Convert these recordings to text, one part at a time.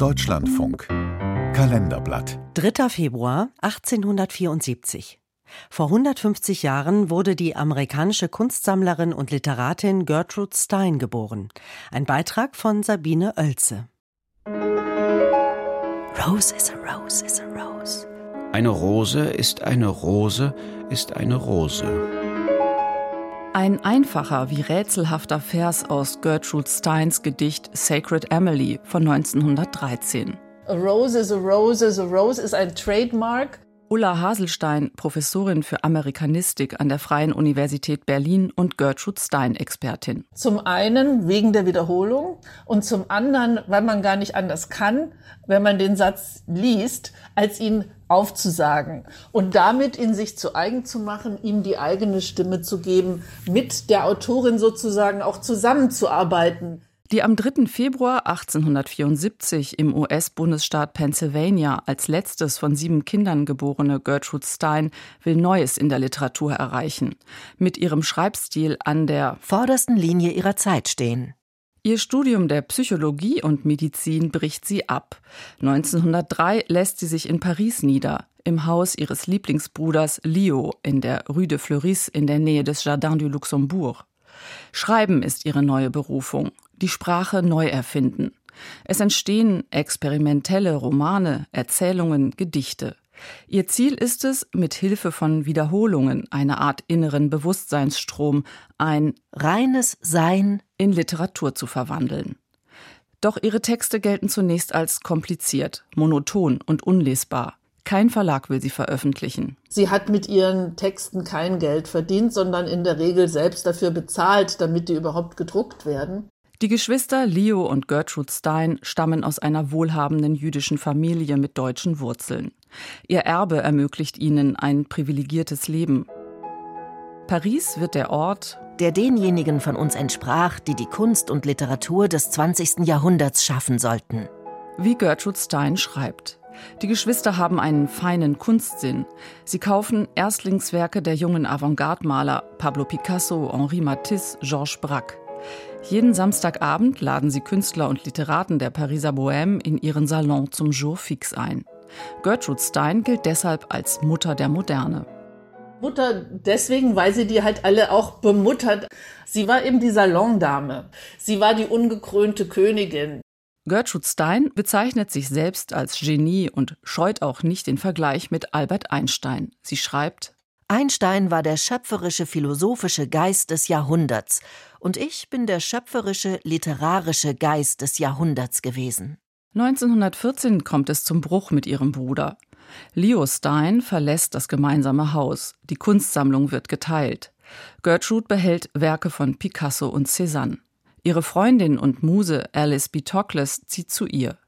Deutschlandfunk Kalenderblatt 3. Februar 1874. Vor 150 Jahren wurde die amerikanische Kunstsammlerin und Literatin Gertrude Stein geboren. Ein Beitrag von Sabine Oelze. Rose is a rose is a rose. Eine Rose ist eine Rose ist eine Rose. Ein einfacher wie rätselhafter Vers aus Gertrude Steins Gedicht Sacred Emily von 1913. A rose is a rose is a rose ist ein Trademark. Ulla Haselstein, Professorin für Amerikanistik an der Freien Universität Berlin und Gertrude Stein-Expertin. Zum einen wegen der Wiederholung und zum anderen, weil man gar nicht anders kann, wenn man den Satz liest, als ihn aufzusagen und damit in sich zu eigen zu machen, ihm die eigene Stimme zu geben, mit der Autorin sozusagen auch zusammenzuarbeiten. Die am 3. Februar 1874 im US-Bundesstaat Pennsylvania als letztes von sieben Kindern geborene Gertrude Stein will Neues in der Literatur erreichen. Mit ihrem Schreibstil an der vordersten Linie ihrer Zeit stehen. Ihr Studium der Psychologie und Medizin bricht sie ab. 1903 lässt sie sich in Paris nieder, im Haus ihres Lieblingsbruders Leo in der Rue de Fleuris in der Nähe des Jardin du Luxembourg. Schreiben ist ihre neue Berufung, die Sprache neu erfinden. Es entstehen experimentelle Romane, Erzählungen, Gedichte. Ihr Ziel ist es, mit Hilfe von Wiederholungen eine Art inneren Bewusstseinsstrom, ein reines Sein in Literatur zu verwandeln. Doch ihre Texte gelten zunächst als kompliziert, monoton und unlesbar. Kein Verlag will sie veröffentlichen. Sie hat mit ihren Texten kein Geld verdient, sondern in der Regel selbst dafür bezahlt, damit die überhaupt gedruckt werden. Die Geschwister Leo und Gertrude Stein stammen aus einer wohlhabenden jüdischen Familie mit deutschen Wurzeln. Ihr Erbe ermöglicht ihnen ein privilegiertes Leben. Paris wird der Ort, der denjenigen von uns entsprach, die die Kunst und Literatur des 20. Jahrhunderts schaffen sollten. Wie Gertrude Stein schreibt. Die Geschwister haben einen feinen Kunstsinn. Sie kaufen Erstlingswerke der jungen Avantgarde-Maler Pablo Picasso, Henri Matisse, Georges Braque. Jeden Samstagabend laden sie Künstler und Literaten der Pariser Bohème in ihren Salon zum Jour fix ein. Gertrude Stein gilt deshalb als Mutter der Moderne. Mutter deswegen, weil sie die halt alle auch bemuttert. Sie war eben die Salondame. Sie war die ungekrönte Königin. Gertrude Stein bezeichnet sich selbst als Genie und scheut auch nicht den Vergleich mit Albert Einstein. Sie schreibt, Einstein war der schöpferische philosophische Geist des Jahrhunderts und ich bin der schöpferische literarische Geist des Jahrhunderts gewesen. 1914 kommt es zum Bruch mit ihrem Bruder. Leo Stein verlässt das gemeinsame Haus. Die Kunstsammlung wird geteilt. Gertrude behält Werke von Picasso und Cézanne. Ihre Freundin und Muse Alice B. Toklas zieht zu ihr.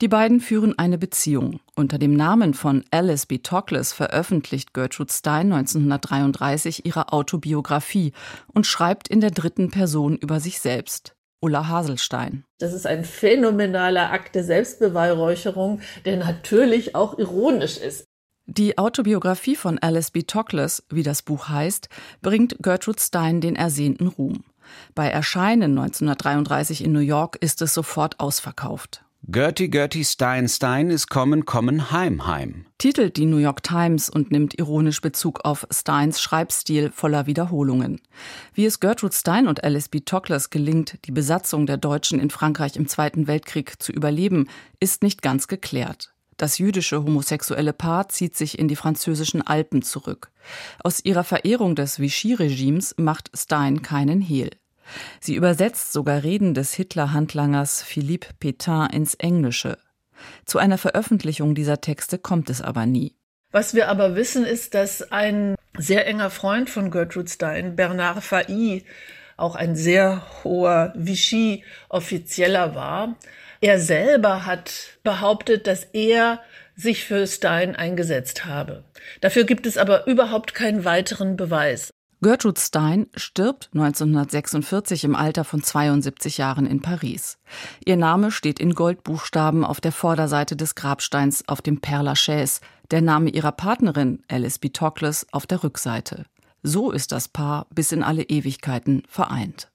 Die beiden führen eine Beziehung. Unter dem Namen von Alice B. Toklas veröffentlicht Gertrude Stein 1933 ihre Autobiografie und schreibt in der dritten Person über sich selbst. Ulla Haselstein. Das ist ein phänomenaler Akt der Selbstbeweihräucherung, der natürlich auch ironisch ist. Die Autobiografie von Alice B. Toklas, wie das Buch heißt, bringt Gertrude Stein den ersehnten Ruhm. Bei Erscheinen 1933 in New York ist es sofort ausverkauft. Gertie Gertie Stein Stein ist kommen, kommen, heim, heim. Titelt die New York Times und nimmt ironisch Bezug auf Steins Schreibstil voller Wiederholungen. Wie es Gertrude Stein und Alice B. Toklas gelingt, die Besatzung der Deutschen in Frankreich im Zweiten Weltkrieg zu überleben, ist nicht ganz geklärt. Das jüdische homosexuelle Paar zieht sich in die französischen Alpen zurück. Aus ihrer Verehrung des Vichy-Regimes macht Stein keinen Hehl. Sie übersetzt sogar Reden des Hitler-Handlangers Philippe Pétain ins Englische. Zu einer Veröffentlichung dieser Texte kommt es aber nie. Was wir aber wissen, ist, dass ein sehr enger Freund von Gertrude Stein, Bernard Failly, auch ein sehr hoher Vichy-Offizieller war. Er selber hat behauptet, dass er sich für Stein eingesetzt habe. Dafür gibt es aber überhaupt keinen weiteren Beweis. Gertrude Stein stirbt 1946 im Alter von 72 Jahren in Paris. Ihr Name steht in Goldbuchstaben auf der Vorderseite des Grabsteins auf dem Père Lachaise, der Name ihrer Partnerin Alice B. Toklas auf der Rückseite. So ist das Paar bis in alle Ewigkeiten vereint.